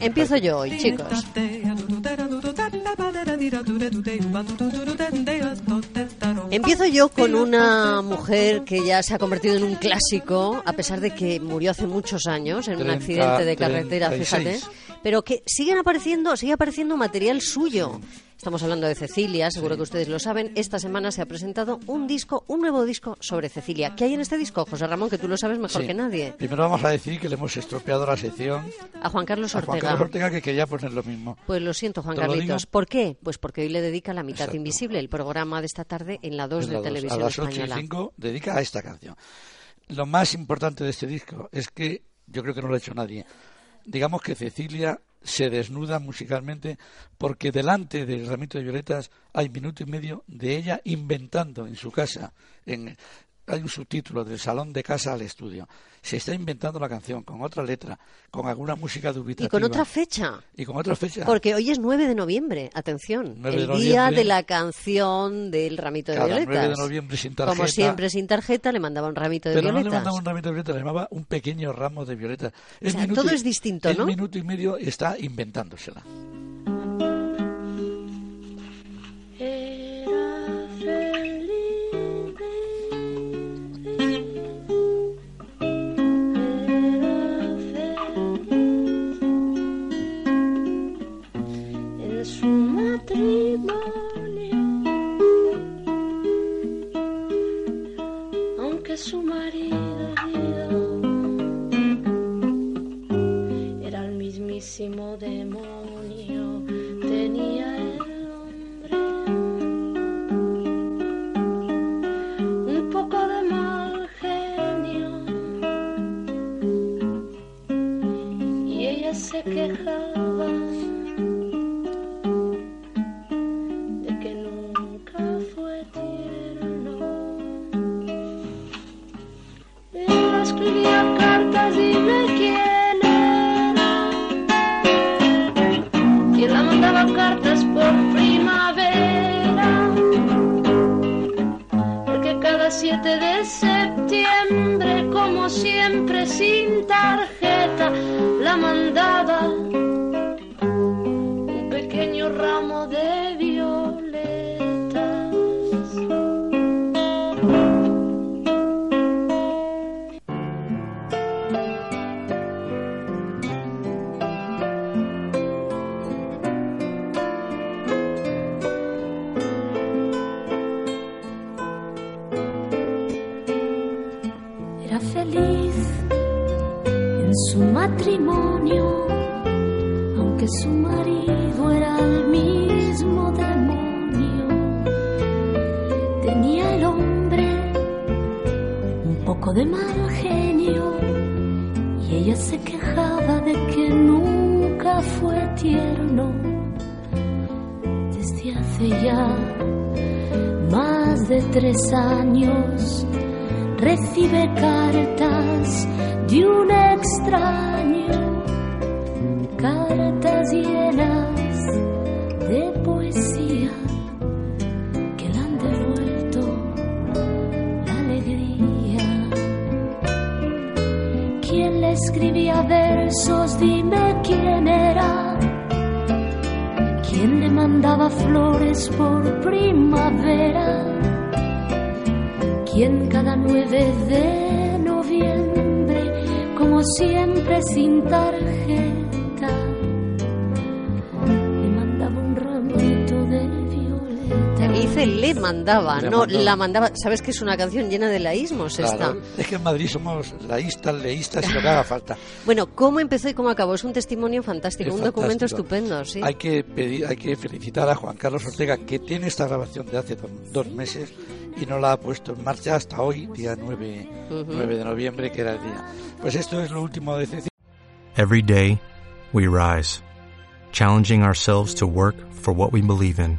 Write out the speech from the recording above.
Empiezo yo hoy, chicos. Empiezo yo con una mujer que ya se ha convertido en un clásico, a pesar de que murió hace muchos años en un accidente de carretera, fíjate, pero que siguen apareciendo, sigue apareciendo material suyo. Estamos hablando de Cecilia, seguro que ustedes lo saben. Esta semana se ha presentado un disco, un nuevo disco sobre Cecilia. ¿Qué hay en este disco, José Ramón, que tú lo sabes mejor que nadie? Primero vamos a decir que le hemos estropeado la sección a Juan Carlos Ortega. A Juan Carlos Ortega que quería poner lo mismo. Pues lo siento, Juan Carlitos. ¿Por qué? Pues porque hoy le dedica La mitad invisible, el programa de esta tarde en la 2 de Televisión A las 8 y 5 dedica a esta canción. Lo más importante de este disco es que yo creo que no lo ha hecho nadie. Digamos que Cecilia se desnuda musicalmente porque delante del ramito de violetas hay minuto y medio de ella inventando en su casa, en, hay un subtítulo del salón de casa al estudio. Se está inventando la canción con otra letra, con alguna música dubitativa. Y con otra fecha. Y con otra fecha. Porque hoy es 9 de noviembre, atención. el día de la canción del ramito de violetas. 9 de noviembre sin tarjeta. Como siempre sin tarjeta le mandaba un ramito de Pero violetas. no le mandaba un ramito de violetas, le llamaba un pequeño ramo de violetas. O sea, todo es distinto, ¿no? Un minuto y medio está inventándosela. Su marido era el mismísimo demonio, tenía el hombre un poco de mal genio y ella se quejaba. Siempre sin tarjeta, la mandaba feliz en su matrimonio, aunque su marido era el mismo demonio. Tenía el hombre un poco de mal genio y ella se quejaba de que nunca fue tierno. Desde hace ya más de tres años recibe cartas de un extraño, cartas llenas de poesía que le han devuelto la alegría. ¿Quién le escribía versos? Dime quién era. ¿Quién le mandaba flores por primavera? ¿Quién cada 9 de noviembre, como siempre sin tarjeta, le mandaba, Le no mandaba. la mandaba. ¿Sabes que es una canción llena de laísmos esta? Claro, es que en Madrid somos laístas, leístas y lo que haga falta. Bueno, ¿cómo empezó y cómo acabó? Es un testimonio fantástico, Es un documento fantástico. estupendo, sí. Hay que pedir, hay que felicitar a Juan Carlos Ortega que tiene esta grabación de hace do- dos meses y no la ha puesto en marcha hasta hoy, día 9, Ujú. 9 de noviembre, que era el día. Pues esto es lo último de Ceci. Every day, we rise, challenging ourselves to work for what we believe in.